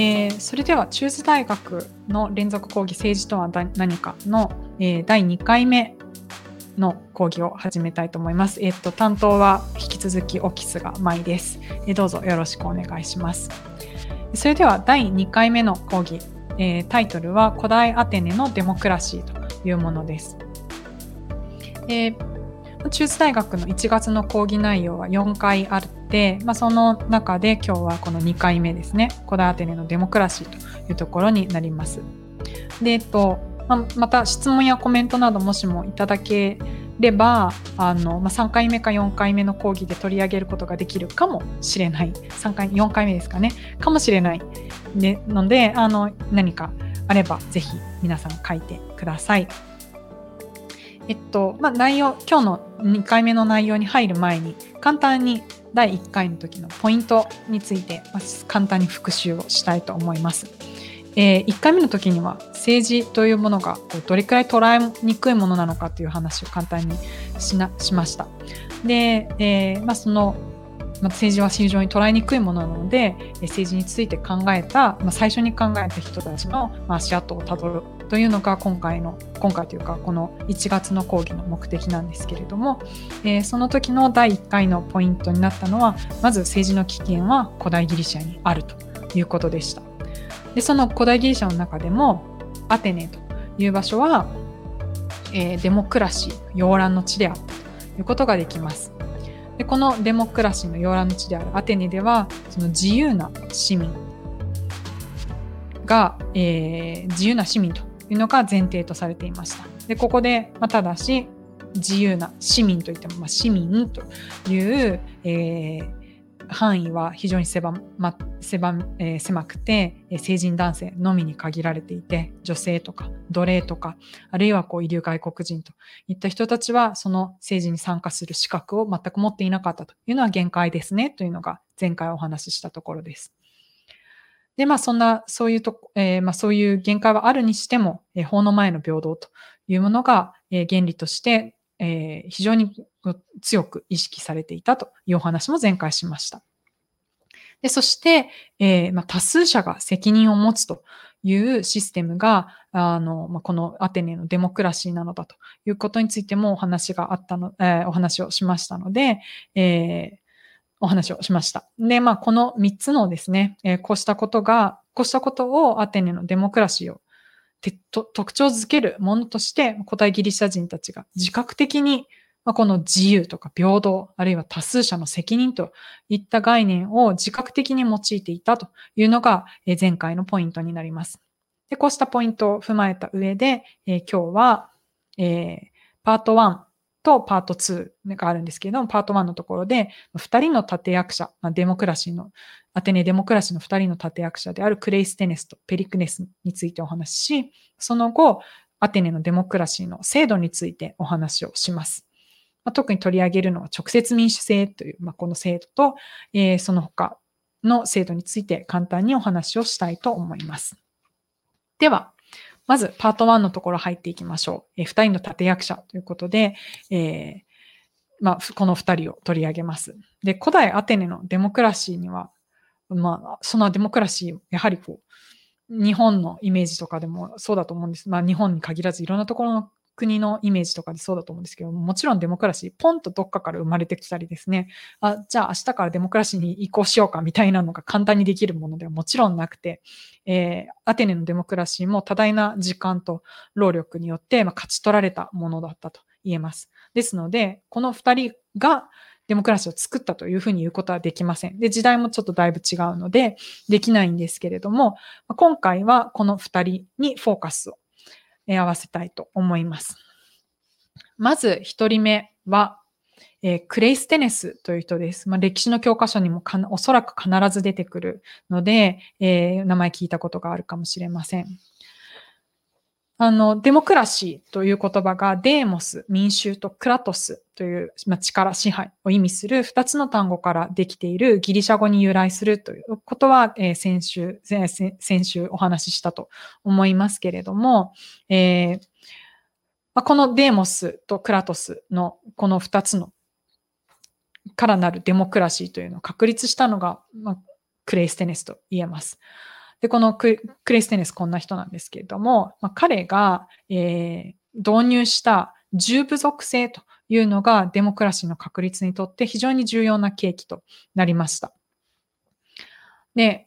えー、それでは中津大学の連続講義政治とは何かの、えー、第2回目の講義を始めたいと思います。えっ、と、担当は引き続きオキスが舞です、え、どうぞよろしくお願いします。それでは第2回目の講義、え、タイトルは古代アテネのデモクラシーというものです。えー、中津大学の1月の講義内容は4回あって、まあ、その中で今日はこの2回目ですね古代アテネのデモクラシーというところになります。で、えっとままた質問やコメントなどもしもいただければあの、まあ、3回目か4回目の講義で取り上げることができるかもしれない3回4回目ですかねかもしれない、ね、のであの何かあればぜひ皆さん書いてください。えっとまあ、内容今日の2回目の内容に入る前に簡単に第1回の時のポイントについて、ま簡単に復習をしたいと思います。えー、1回目の時には政治というものがこうどれくらい捉えにくいものなのかという話を簡単にしなしました。で、えーまあ、その、まあ、政治は非常に捉えにくいものなので政治について考えた、まあ、最初に考えた人たちの、まあ、足跡をたどるというのが今回の今回というかこの1月の講義の目的なんですけれども、えー、その時の第1回のポイントになったのはまず政治の起源は古代ギリシャにあるということでした。でその古代ギリシャの中でもアテネという場所は、えー、デモクラシー洋蘭の地であったということができます。でこのデモクラシーの洋蘭の地であるアテネではその自由な市民が、えー、自由な市民というのが前提とされていました。でここで、まあ、ただし自由な市民といっても、まあ、市民という、えー、範囲は非常に狭,、ま狭えー、狭くて、成人男性のみに限られていて、女性とか奴隷とか、あるいはこう、遺留外国人といった人たちは、その政治に参加する資格を全く持っていなかったというのは限界ですね、というのが前回お話ししたところです。で、まあ、そんな、そういうとこ、えー、まあ、そういう限界はあるにしても、えー、法の前の平等というものが、えー、原理として、えー、非常に強く意識されていたというお話も前回しました。でそして、えーまあ、多数者が責任を持つというシステムが、あの、まあ、このアテネのデモクラシーなのだということについてもお話があったの、えー、お話をしましたので、えー、お話をしました。で、まあ、この3つのですね、えー、こうしたことが、こうしたことをアテネのデモクラシーを特徴づけるものとして、古代ギリシャ人たちが自覚的に、まあ、この自由とか平等、あるいは多数者の責任といった概念を自覚的に用いていたというのが前回のポイントになります。でこうしたポイントを踏まえた上で、えー、今日は、えー、パート1とパート2があるんですけれども、パート1のところで、2人の立役者、まあ、デモクラシーの、アテネデモクラシーの2人の立役者であるクレイステネスとペリクネスについてお話しし、その後、アテネのデモクラシーの制度についてお話をします。まあ、特に取り上げるのは直接民主制という、まあ、この制度と、えー、その他の制度について簡単にお話をしたいと思います。では、まずパート1のところ入っていきましょう。えー、2人の立役者ということで、えーまあ、この2人を取り上げます。で、古代アテネのデモクラシーには、まあ、そのデモクラシー、やはりこう、日本のイメージとかでもそうだと思うんです。まあ、日本に限らずいろんなところの国のイメージとかでそうだと思うんですけどもちろんデモクラシーポンとどっかから生まれてきたりですねあじゃあ明日からデモクラシーに移行しようかみたいなのが簡単にできるものではもちろんなくて、えー、アテネのデモクラシーも多大な時間と労力によって、まあ、勝ち取られたものだったと言えます。ですのでこの2人がデモクラシーを作ったというふうに言うことはできません。で、時代もちょっとだいぶ違うので、できないんですけれども、今回はこの2人にフォーカスを合わせたいと思います。まず1人目は、えー、クレイステネスという人です。まあ、歴史の教科書にもおそらく必ず出てくるので、えー、名前聞いたことがあるかもしれません。あの、デモクラシーという言葉がデーモス、民衆とクラトスという、まあ、力、支配を意味する2つの単語からできているギリシャ語に由来するということは、えー、先週、先週お話ししたと思いますけれども、えーまあ、このデーモスとクラトスのこの2つのからなるデモクラシーというのを確立したのが、まあ、クレイステネスと言えます。で、このクレステネスこんな人なんですけれども、まあ、彼が、えー、導入した重部属性というのがデモクラシーの確立にとって非常に重要な契機となりました。で、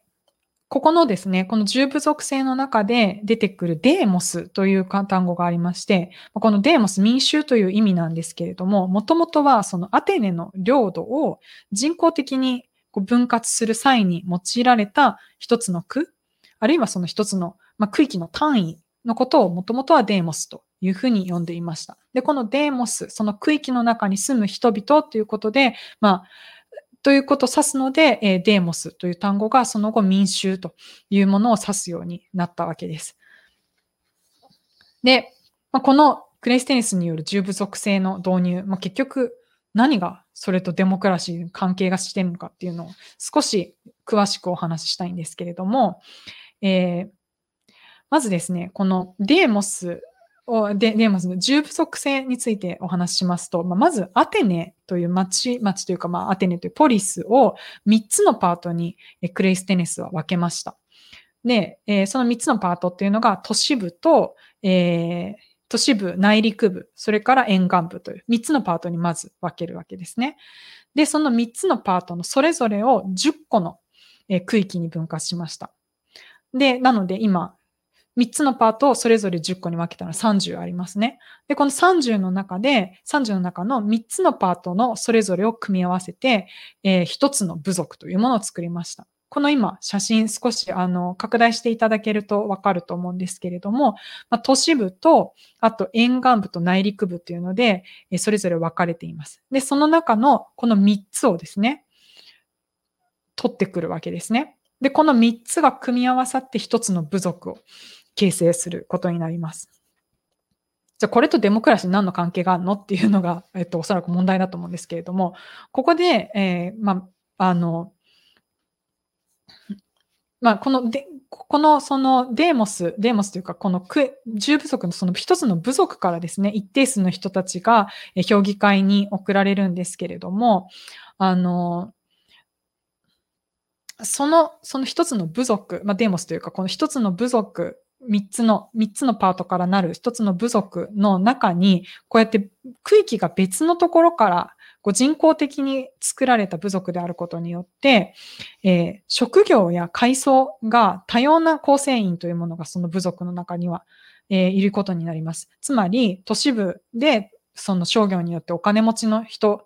ここのですね、この重部属性の中で出てくるデーモスという単語がありまして、このデーモス民衆という意味なんですけれども、もともとはそのアテネの領土を人工的に分割する際に用いられた一つの区、あるいはその一つの、ま区域の単位のことをもともとはデーモスというふうに呼んでいました。で、このデーモス、その区域の中に住む人々ということで、まあ、ということを指すので、えデーモスという単語がその後民衆というものを指すようになったわけです。で、まあ、このクレイステニスによる重部属性の導入、まあ、結局何がそれとデモクラシーに関係がしてるのかっていうのを少し詳しくお話ししたいんですけれども、えー、まずですね、このデーモスをデーモスの重不足性についてお話ししますと、まあ、まずアテネという町、町というか、まあ、アテネというポリスを3つのパートにクレイステネスは分けました。で、えー、その3つのパートっていうのが都市部と、えー、都市部、内陸部、それから沿岸部という3つのパートにまず分けるわけですね。で、その3つのパートのそれぞれを10個の区域に分割しました。で、なので今、3つのパートをそれぞれ10個に分けたら30ありますね。で、この30の中で、30の中の3つのパートのそれぞれを組み合わせて、えー、1つの部族というものを作りました。この今、写真少しあの拡大していただけるとわかると思うんですけれども、まあ、都市部と、あと沿岸部と内陸部というので、えそれぞれ分かれています。で、その中のこの3つをですね、取ってくるわけですね。で、この3つが組み合わさって1つの部族を形成することになります。じゃあこれとデモクラシー何の関係があるのっていうのが、えっと、おそらく問題だと思うんですけれども、ここで、えー、まあ、あの、まあ、こので、このそのデーモス、デーモスというか、この重部族のその一つの部族からですね、一定数の人たちが評議会に送られるんですけれども、あの、その、その一つの部族、まあ、デーモスというか、この一つの部族3つの、3つのパートからなる1つの部族の中に、こうやって区域が別のところからこう人工的に作られた部族であることによって、えー、職業や階層が多様な構成員というものがその部族の中には、えー、いることになります。つまり、都市部でその商業によってお金持ちの人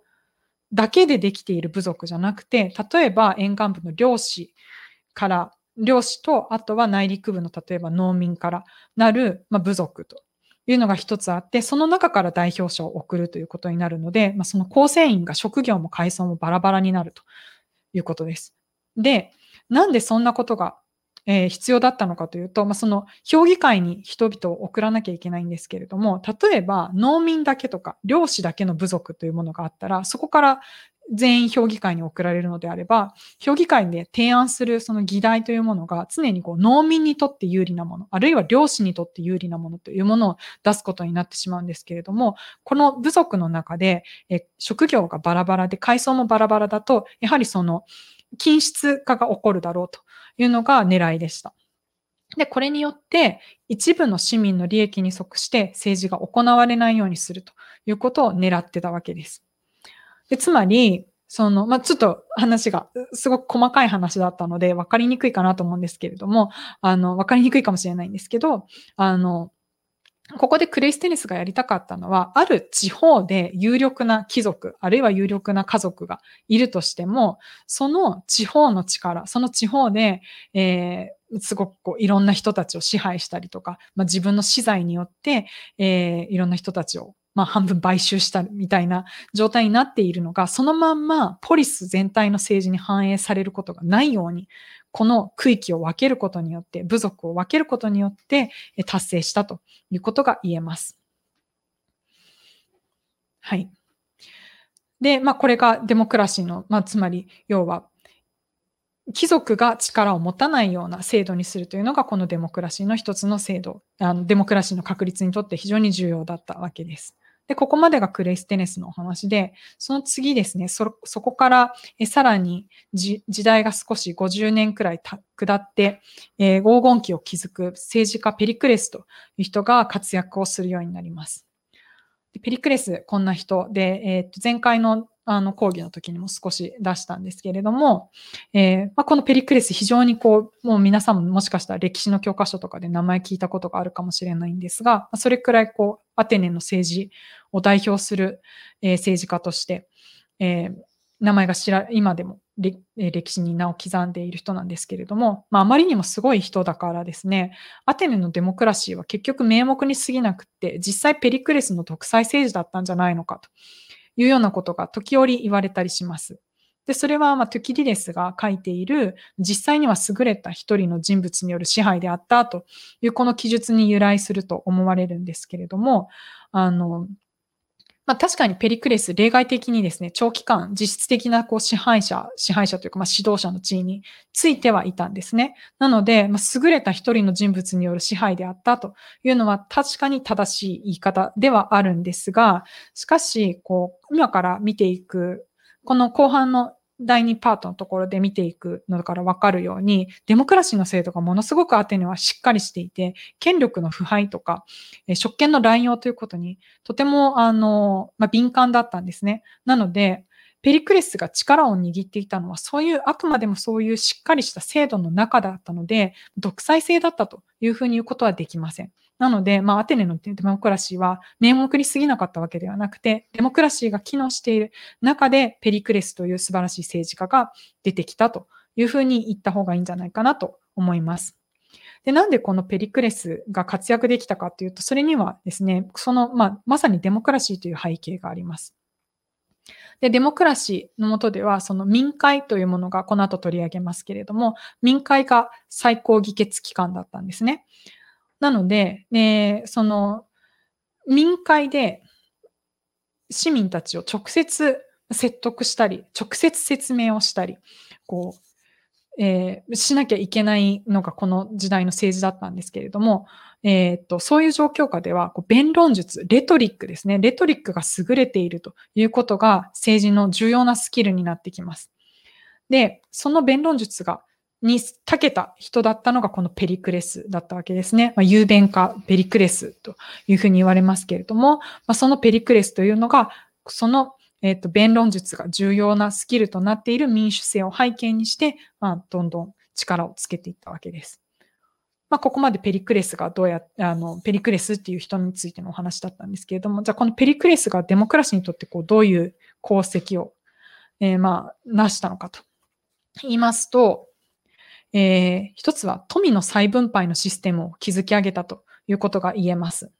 だけでできている部族じゃなくて、例えば沿岸部の漁師から漁師と、あとは内陸部の例えば農民からなる、まあ、部族というのが一つあって、その中から代表者を送るということになるので、まあ、その構成員が職業も階層もバラバラになるということです。で、なんでそんなことが、え、必要だったのかというと、まあ、その評議会に人々を送らなきゃいけないんですけれども、例えば農民だけとか漁師だけの部族というものがあったら、そこから全員評議会に送られるのであれば、評議会で提案するその議題というものが常にこう農民にとって有利なもの、あるいは漁師にとって有利なものというものを出すことになってしまうんですけれども、この部族の中でえ職業がバラバラで階層もバラバラだと、やはりその均質化が起こるだろうと。いうのが狙いでした。で、これによって一部の市民の利益に即して政治が行われないようにするということを狙ってたわけです。で、つまり、その、まあ、ちょっと話がすごく細かい話だったので分かりにくいかなと思うんですけれども、あの、分かりにくいかもしれないんですけど、あの、ここでクレイステニスがやりたかったのは、ある地方で有力な貴族、あるいは有力な家族がいるとしても、その地方の力、その地方で、えー、すごくこういろんな人たちを支配したりとか、まあ、自分の資材によって、えー、いろんな人たちをまあ、半分買収したみたいな状態になっているのが、そのまんまポリス全体の政治に反映されることがないように、この区域を分けることによって、部族を分けることによって達成したということが言えます。はい。で、まあ、これがデモクラシーの、まあ、つまり、要は、貴族が力を持たないような制度にするというのが、このデモクラシーの一つの制度、あのデモクラシーの確立にとって非常に重要だったわけです。で、ここまでがクレステネスのお話で、その次ですね、そ、そこからえさらに時代が少し50年くらい下って、えー、黄金期を築く政治家ペリクレスという人が活躍をするようになります。でペリクレス、こんな人で、えー、と前回のあの講義の時にも少し出したんですけれども、えー、まあ、このペリクレス非常にこう、もう皆さんももしかしたら歴史の教科書とかで名前聞いたことがあるかもしれないんですが、それくらいこう、アテネの政治を代表する、えー、政治家として、えー、名前が知ら、今でも歴史に名を刻んでいる人なんですけれども、まあ、あまりにもすごい人だからですね、アテネのデモクラシーは結局名目に過ぎなくって、実際ペリクレスの独裁政治だったんじゃないのかと。いうようなことが時折言われたりします。で、それは、まあ、トゥキリレスが書いている、実際には優れた一人の人物による支配であったという、この記述に由来すると思われるんですけれども、あの、まあ、確かにペリクレス、例外的にですね、長期間、実質的なこう支配者、支配者というか、まあ、指導者の地位についてはいたんですね。なので、まあ、優れた一人の人物による支配であったというのは確かに正しい言い方ではあるんですが、しかし、こう、今から見ていく、この後半の第2パートのところで見ていくのからわかるように、デモクラシーの制度がものすごくアテネはしっかりしていて、権力の腐敗とか、え職権の乱用ということに、とても、あの、まあ、敏感だったんですね。なので、ペリクレスが力を握っていたのは、そういう、あくまでもそういうしっかりした制度の中だったので、独裁制だったというふうに言うことはできません。なので、まあ、アテネのデモクラシーは名目に過ぎなかったわけではなくて、デモクラシーが機能している中で、ペリクレスという素晴らしい政治家が出てきたというふうに言った方がいいんじゃないかなと思います。で、なんでこのペリクレスが活躍できたかというと、それにはですね、その、まあ、まさにデモクラシーという背景があります。で、デモクラシーのもとでは、その民会というものがこの後取り上げますけれども、民会が最高議決機関だったんですね。なので、ね、その民会で市民たちを直接説得したり、直接説明をしたり、こう、えー、しなきゃいけないのがこの時代の政治だったんですけれども、えー、っと、そういう状況下では、こう弁論術、レトリックですね。レトリックが優れているということが政治の重要なスキルになってきます。で、その弁論術がに長けた人だったのがこのペリクレスだったわけですね。まあ、雄弁化ペリクレスというふうに言われますけれども、まあ、そのペリクレスというのが、その、えっ、ー、と、弁論術が重要なスキルとなっている民主制を背景にして、まあ、どんどん力をつけていったわけです。まあ、ここまでペリクレスがどうや、あの、ペリクレスっていう人についてのお話だったんですけれども、じゃあこのペリクレスがデモクラシーにとってこう、どういう功績を、えー、まあ、成したのかと言いますと、えー、一つは富の再分配のシステムを築き上げたということが言えます。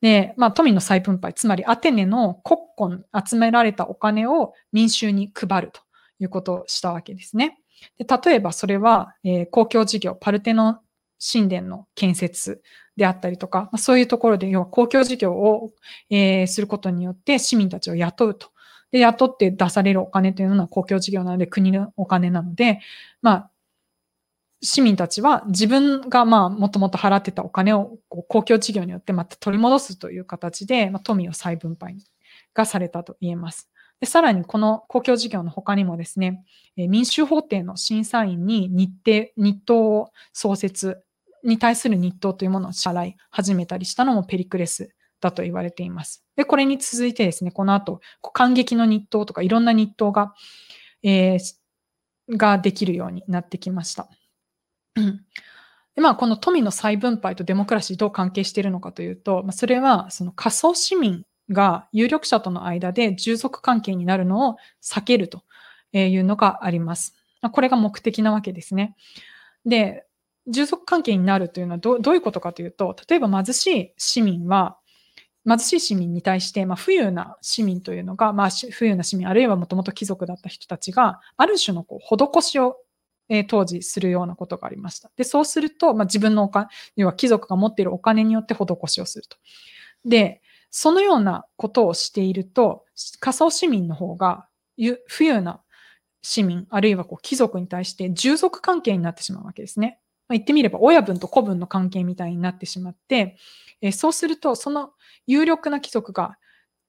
で、まあ、富の再分配、つまりアテネの国庫に集められたお金を民衆に配るということをしたわけですね。で例えばそれは、えー、公共事業、パルテノ神殿の建設であったりとか、まあ、そういうところで、要は公共事業を、えー、することによって市民たちを雇うと。で、雇って出されるお金というのは公共事業なので国のお金なので、まあ、市民たちは自分がまあもともと払ってたお金をこう公共事業によってまた取り戻すという形で、まあ、富を再分配がされたと言えます。でさらにこの公共事業の他にもですね、民衆法廷の審査員に日程、日当を創設に対する日当というものを支払い始めたりしたのもペリクレスだと言われています。で、これに続いてですね、この後、感激の日当とかいろんな日当が、えー、ができるようになってきました。でまあ、この富の再分配とデモクラシーどう関係しているのかというと、まあ、それはその仮想市民が有力者との間で従属関係になるのを避けるというのがあります。これが目的なわけですね。で、従属関係になるというのはどういうことかというと、例えば貧しい市民は、貧しい市民に対して、まあ、富裕な市民というのが、まあ、富裕な市民、あるいはもともと貴族だった人たちが、ある種のこう施しをえー、当時するようなことがありました。で、そうすると、まあ、自分のお金、要は貴族が持っているお金によって施しをすると。で、そのようなことをしていると、仮想市民の方が、富裕な市民、あるいはこう貴族に対して従属関係になってしまうわけですね。まあ、言ってみれば、親分と子分の関係みたいになってしまって、えー、そうすると、その有力な貴族が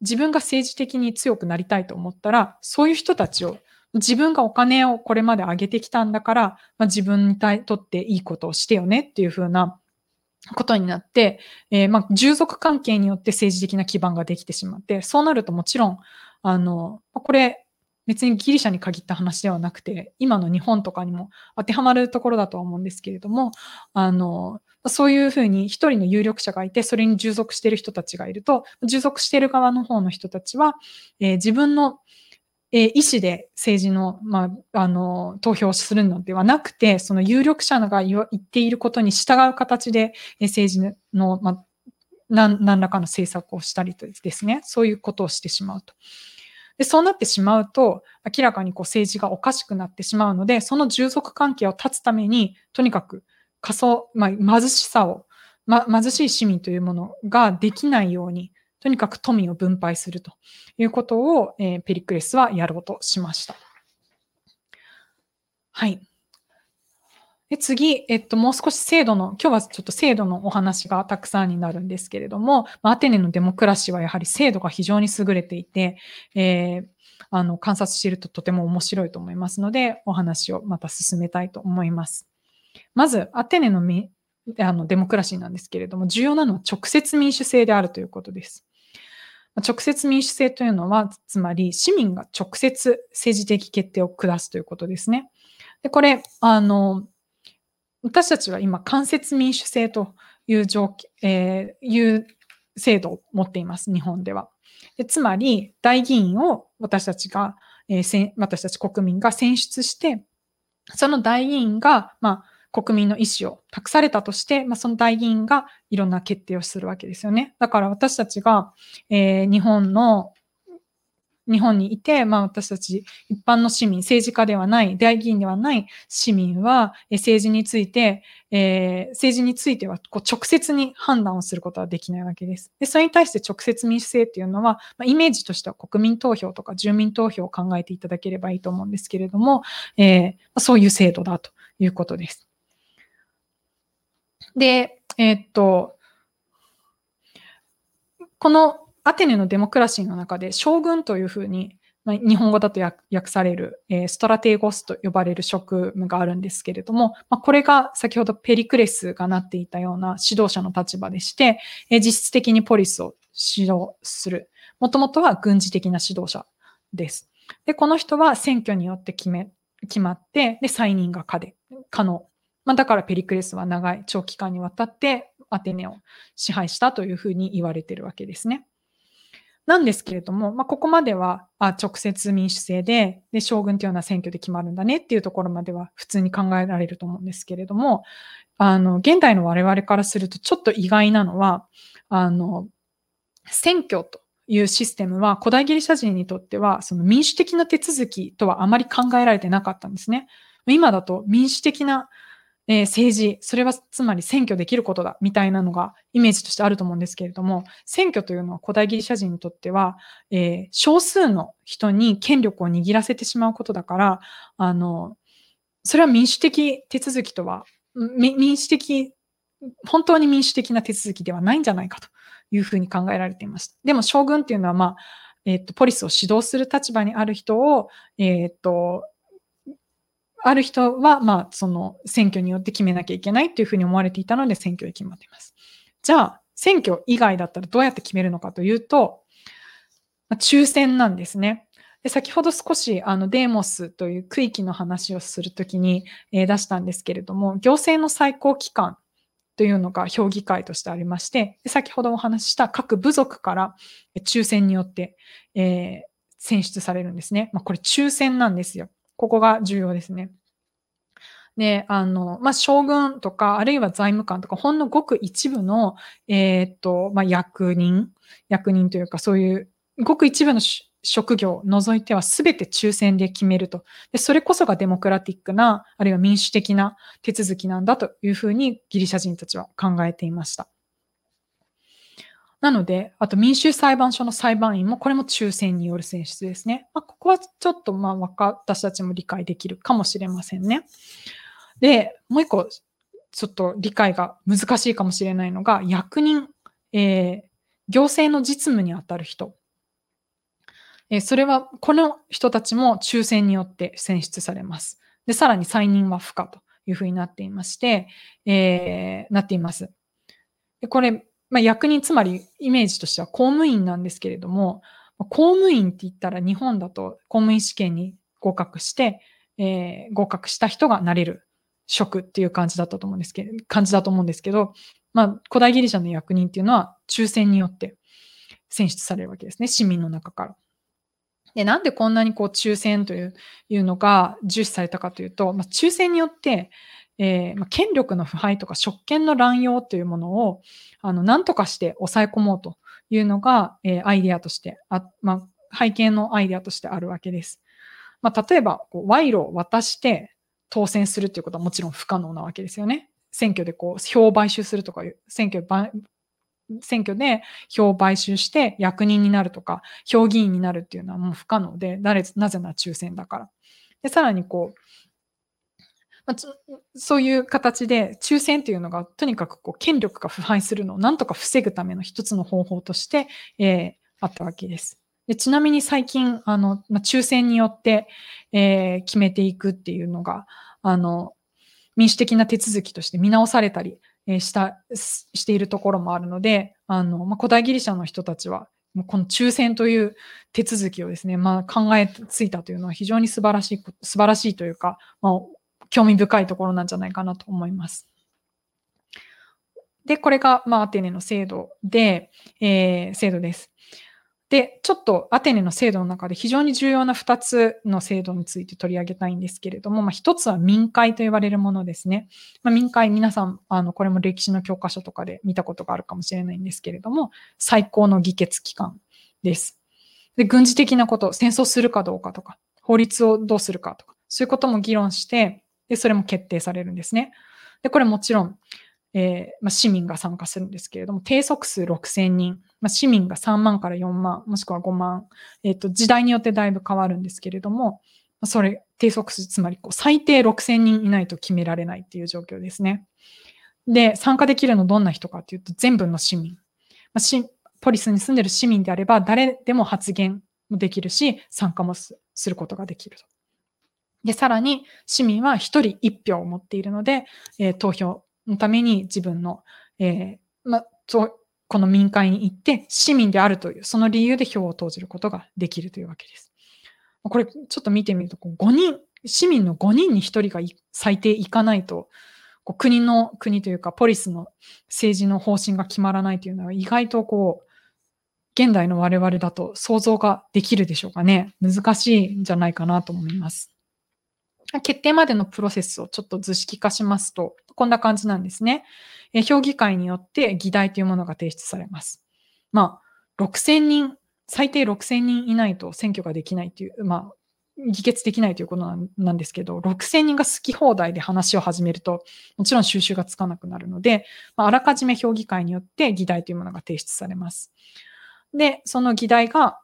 自分が政治的に強くなりたいと思ったら、そういう人たちを、自分がお金をこれまで上げてきたんだから、まあ、自分にとっていいことをしてよねっていう風なことになって、えー、まあ、従属関係によって政治的な基盤ができてしまって、そうなるともちろん、あの、これ、別にギリシャに限った話ではなくて、今の日本とかにも当てはまるところだとは思うんですけれども、あの、そういうふうに一人の有力者がいて、それに従属している人たちがいると、従属している側の方の人たちは、えー、自分のえー、意思で政治の、まあ、あの、投票をするのではなくて、その有力者が言っていることに従う形で、え、政治の、まあ、何何らかの政策をしたりとですね、そういうことをしてしまうと。でそうなってしまうと、明らかにこう政治がおかしくなってしまうので、その従属関係を断つために、とにかく仮想、まあ、貧しさを、ま、貧しい市民というものができないように、とにかく富を分配するということを、えー、ペリクレスはやろうとしました。はい。で次、えっと、もう少し制度の、今日はちょっと制度のお話がたくさんになるんですけれども、アテネのデモクラシーはやはり制度が非常に優れていて、えー、あの、観察しているととても面白いと思いますので、お話をまた進めたいと思います。まず、アテネのあのデモクラシーなんですけれども、重要なのは直接民主制であるということです。直接民主制というのは、つまり市民が直接政治的決定を下すということですね。で、これ、あの、私たちは今、間接民主制という条件、えー、いう制度を持っています、日本では。でつまり、大議員を私たちが、えー、私たち国民が選出して、その大議員が、まあ、国民の意思を託されたとして、まあ、その大議員がいろんな決定をするわけですよね。だから私たちが、えー、日本の日本にいて、まあ私たち一般の市民、政治家ではない、大議員ではない市民は、政治について、えー、政治についてはこう直接に判断をすることはできないわけです。で、それに対して直接民主制っていうのは、まあ、イメージとしては国民投票とか住民投票を考えていただければいいと思うんですけれども、えー、そういう制度だということです。で、えー、っと、このアテネのデモクラシーの中で将軍というふうに、まあ、日本語だと訳される、えー、ストラテーゴスと呼ばれる職務があるんですけれども、まあ、これが先ほどペリクレスがなっていたような指導者の立場でして、えー、実質的にポリスを指導する。もともとは軍事的な指導者です。で、この人は選挙によって決め、決まって、で、再任が可で可能。まあ、だからペリクレスは長い長期間にわたってアテネを支配したというふうに言われてるわけですね。なんですけれども、まあ、ここまではあ直接民主制でで将軍というのは選挙で決まるんだねっていうところまでは普通に考えられると思うんですけれども、あの、現代の我々からするとちょっと意外なのは、あの、選挙というシステムは古代ギリシャ人にとってはその民主的な手続きとはあまり考えられてなかったんですね。今だと民主的なえー、政治、それはつまり選挙できることだみたいなのがイメージとしてあると思うんですけれども、選挙というのは古代ギリシャ人にとっては、えー、少数の人に権力を握らせてしまうことだから、あの、それは民主的手続きとは、民主的、本当に民主的な手続きではないんじゃないかというふうに考えられています。でも将軍っていうのは、まあ、えっ、と、ポリスを指導する立場にある人を、えっ、と、ある人は、まあ、その選挙によって決めなきゃいけないっていうふうに思われていたので選挙で決まっています。じゃあ、選挙以外だったらどうやって決めるのかというと、まあ、抽選なんですね。で先ほど少しあのデーモスという区域の話をするときに、えー、出したんですけれども、行政の最高機関というのが評議会としてありまして、で先ほどお話しした各部族から抽選によって、えー、選出されるんですね。まあ、これ抽選なんですよ。ここが重要ですね。で、あの、まあ、将軍とか、あるいは財務官とか、ほんのごく一部の、えー、っと、まあ、役人、役人というか、そういう、ごく一部の職業を除いては全て抽選で決めると。で、それこそがデモクラティックな、あるいは民主的な手続きなんだというふうにギリシャ人たちは考えていました。なので、あと民衆裁判所の裁判員も、これも抽選による選出ですね。まあ、ここはちょっと、まあ、私たちも理解できるかもしれませんね。で、もう一個、ちょっと理解が難しいかもしれないのが、役人、えー、行政の実務にあたる人えそれは、この人たちも抽選によって選出されます。で、さらに再任は不可というふうになっていまして、えー、なっています。でこれ、まあ、役人、つまりイメージとしては公務員なんですけれども、公務員って言ったら日本だと公務員試験に合格して、えー、合格した人がなれる職っていう感じだったと思うんですけど、感じだと思うんですけど、まあ、古代ギリシャの役人っていうのは抽選によって選出されるわけですね。市民の中から。で、なんでこんなにこう抽選というのが重視されたかというと、まあ、抽選によって、えーま、権力の腐敗とか職権の乱用というものをあの何とかして抑え込もうというのが、えー、アイデアとしてあ、まあ、背景のアイデアとしてあるわけです。まあ、例えばこう賄賂を渡して当選するということはもちろん不可能なわけですよね。選挙でこう票を買収するとかいう選挙選挙で票を買収して役人になるとか、評議員になるっていうのはもう不可能で、なぜなら抽選だから。で、さらにこう、まあ、そういう形で抽選っていうのがとにかくこう権力が腐敗するのをなんとか防ぐための一つの方法として、えー、あったわけです。でちなみに最近、あの、まあ、抽選によって、えー、決めていくっていうのが、あの、民主的な手続きとして見直されたり、えした、しているところもあるので、あの、まあ、古代ギリシャの人たちは、この抽選という手続きをですね、まあ、考えついたというのは非常に素晴らしい、素晴らしいというか、まあ、興味深いところなんじゃないかなと思います。で、これが、まあ、アテネの制度で、えー、制度です。で、ちょっとアテネの制度の中で非常に重要な2つの制度について取り上げたいんですけれども、まあ、1つは民会と言われるものですね。まあ、民会、皆さん、あの、これも歴史の教科書とかで見たことがあるかもしれないんですけれども、最高の議決機関です。で、軍事的なこと、戦争するかどうかとか、法律をどうするかとか、そういうことも議論して、で、それも決定されるんですね。で、これもちろん、えーまあ、市民が参加するんですけれども、定則数6000人、まあ、市民が3万から4万、もしくは5万、えっ、ー、と、時代によってだいぶ変わるんですけれども、それ、定則数、つまりこう最低6000人いないと決められないっていう状況ですね。で、参加できるのどんな人かっていうと、全部の市民。まあ、しポリスに住んでる市民であれば、誰でも発言もできるし、参加もすることができると。で、さらに、市民は1人1票を持っているので、えー、投票のために自分の、えー、ま、この民会に行って市民であるという、その理由で票を投じることができるというわけです。これちょっと見てみると、5人、市民の5人に1人が最低いかないと、国の、国というかポリスの政治の方針が決まらないというのは意外とこう、現代の我々だと想像ができるでしょうかね。難しいんじゃないかなと思います。決定までのプロセスをちょっと図式化しますと、こんな感じなんですね。え評議会によって議題というものが提出されます。まあ、6000人、最低6000人いないと選挙ができないという、まあ、議決できないということなんですけど、6000人が好き放題で話を始めると、もちろん収集がつかなくなるので、まあ、あらかじめ評議会によって議題というものが提出されます。で、その議題が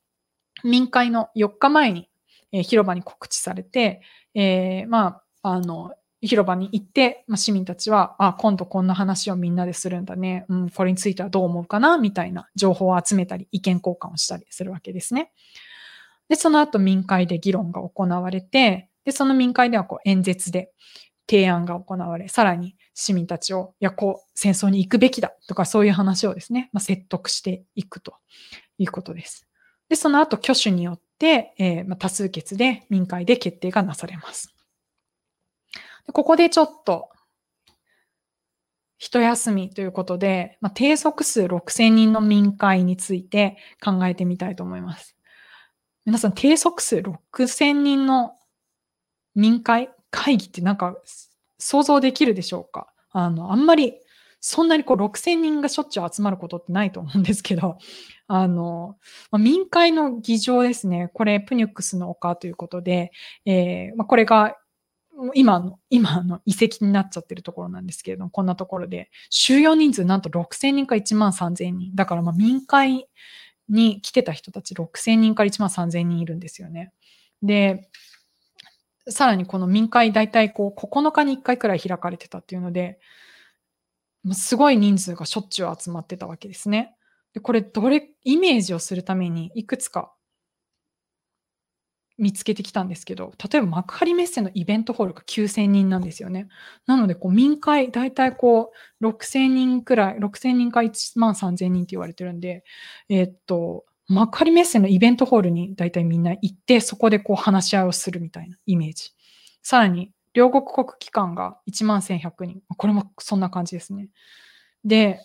民会の4日前にえー、広場に告知されて、えー、まあ、あの、広場に行って、まあ、市民たちは、あ、今度こんな話をみんなでするんだね。うん、これについてはどう思うかな？みたいな情報を集めたり、意見交換をしたりするわけですね。で、その後民会で議論が行われて、で、その民会ではこう演説で提案が行われ、さらに市民たちを、いや、こう、戦争に行くべきだとか、そういう話をですね、まあ、説得していくということです。で、その後、挙手によっ、でえー、多数決で民会で決定がなされます。でここでちょっと一休みということで、まあ、定則数6000人の民会について考えてみたいと思います。皆さん、定則数6000人の民会会議ってなんか想像できるでしょうか？あの、あんまりそんなにこう6000人がしょっちゅう集まることってないと思うんですけど、あの、まあ、民会の議場ですね。これ、プニュックスの丘ということで、えー、まあ、これが今の、今の遺跡になっちゃってるところなんですけれども、こんなところで、収容人数なんと6000人か1万3000人。だからまあ民会に来てた人たち6000人から1万3000人いるんですよね。で、さらにこの民会大体こう9日に1回くらい開かれてたっていうので、すごい人数がしょっちゅう集まってたわけですね。これ、どれ、イメージをするためにいくつか見つけてきたんですけど、例えば幕張メッセのイベントホールが9000人なんですよね。なので、こう民会、大体こう6000人くらい、6000人か1万3000人って言われてるんで、えー、っと、幕張メッセのイベントホールに大体みんな行って、そこでこう話し合いをするみたいなイメージ。さらに、両国国機関が1万1100人。これもそんな感じですね。で、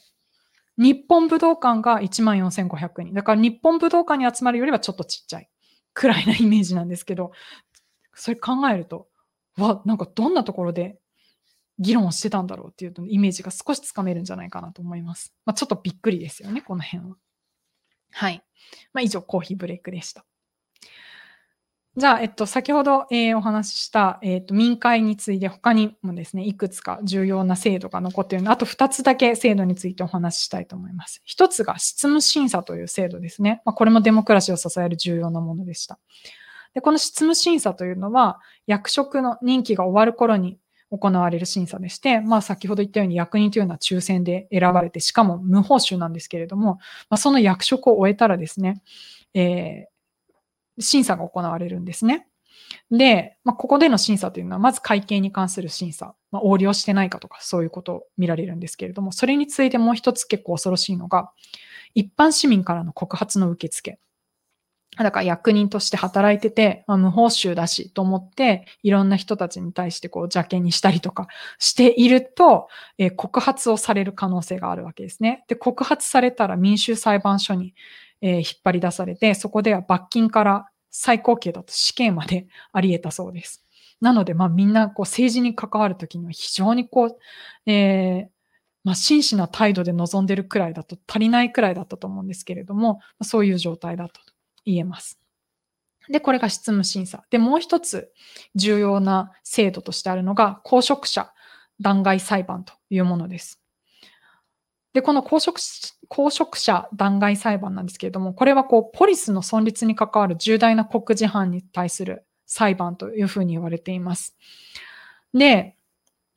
日本武道館が1万4500人。だから日本武道館に集まるよりはちょっとちっちゃい。くらいなイメージなんですけど、それ考えると、わ、なんかどんなところで議論をしてたんだろうっていうイメージが少しつかめるんじゃないかなと思います。まあ、ちょっとびっくりですよね、この辺は。はい。まあ、以上、コーヒーブレイクでした。じゃあ、えっと、先ほど、えー、お話しした、えっと、民会について他にもですね、いくつか重要な制度が残っているので、あと2つだけ制度についてお話ししたいと思います。1つが執務審査という制度ですね。まあ、これもデモクラシーを支える重要なものでした。で、この執務審査というのは、役職の任期が終わる頃に行われる審査でして、まあ先ほど言ったように役人というのは抽選で選ばれて、しかも無報酬なんですけれども、まあ、その役職を終えたらですね、えー審査が行われるんですね。で、まあ、ここでの審査というのは、まず会計に関する審査、まあ、横領してないかとか、そういうことを見られるんですけれども、それについてもう一つ結構恐ろしいのが、一般市民からの告発の受付。だから役人として働いてて、まあ、無報酬だしと思って、いろんな人たちに対してこう邪険にしたりとかしていると、えー、告発をされる可能性があるわけですね。で、告発されたら民衆裁判所に、えー、引っ張り出されて、そこでは罰金から最高級だと死刑まであり得たそうです。なので、まあみんなこう政治に関わるときには非常にこう、えー、まあ真摯な態度で臨んでるくらいだと足りないくらいだったと思うんですけれども、そういう状態だと言えます。で、これが執務審査。で、もう一つ重要な制度としてあるのが公職者弾劾裁判というものです。で、この公職公職者弾劾裁判なんですけれども、これはこう、ポリスの存立に関わる重大な国事犯に対する裁判というふうに言われています。で、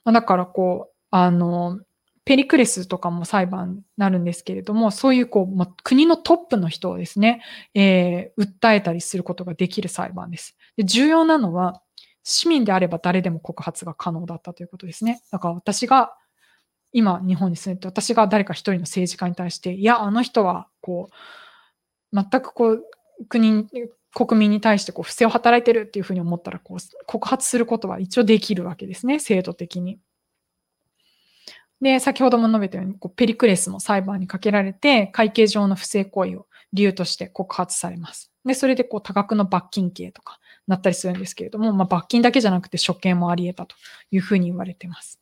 だからこう、あの、ペリクレスとかも裁判になるんですけれども、そういうこう、ま、国のトップの人をですね、えー、訴えたりすることができる裁判です。で。重要なのは、市民であれば誰でも告発が可能だったということですね。だから私が今日本に住んでて私が誰か一人の政治家に対していやあの人はこう全くこう国国民に対してこう不正を働いてるっていうふうに思ったらこう告発することは一応できるわけですね制度的に。で先ほども述べたようにこうペリクレスも裁判にかけられて会計上の不正行為を理由として告発されます。でそれでこう多額の罰金刑とかなったりするんですけれども、まあ、罰金だけじゃなくて処刑もあり得たというふうに言われています。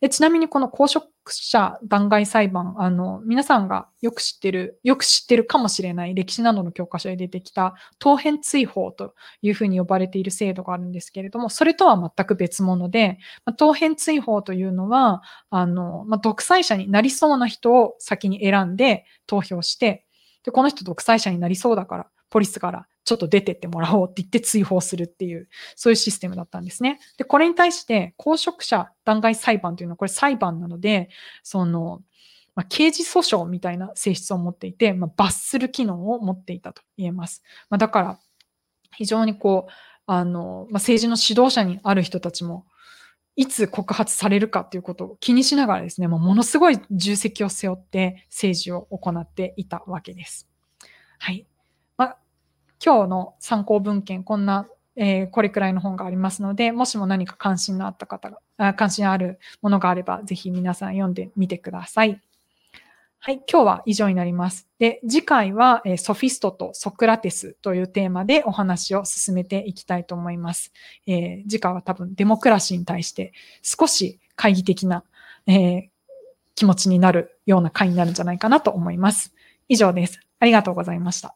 でちなみにこの公職者弾劾裁判、あの、皆さんがよく知ってる、よく知ってるかもしれない歴史などの教科書で出てきた、当編追放というふうに呼ばれている制度があるんですけれども、それとは全く別物で、まあ、当編追放というのは、あの、まあ、独裁者になりそうな人を先に選んで投票して、で、この人独裁者になりそうだから、ポリスからちょっと出てってもらおうって言って追放するっていう、そういうシステムだったんですね。で、これに対して、公職者弾劾裁判というのは、これ裁判なので、その、まあ、刑事訴訟みたいな性質を持っていて、まあ、罰する機能を持っていたと言えます。まあ、だから、非常にこう、あの、まあ、政治の指導者にある人たちも、いつ告発されるかということを気にしながらですね、ものすごい重責を背負って政治を行っていたわけです。はい。今日の参考文献、こんな、えー、これくらいの本がありますので、もしも何か関心のあった方が、あ関心あるものがあれば、ぜひ皆さん読んでみてください。はい、今日は以上になります。で、次回は、え、ソフィストとソクラテスというテーマでお話を進めていきたいと思います。えー、次回は多分デモクラシーに対して少し懐疑的な、えー、気持ちになるような回になるんじゃないかなと思います。以上です。ありがとうございました。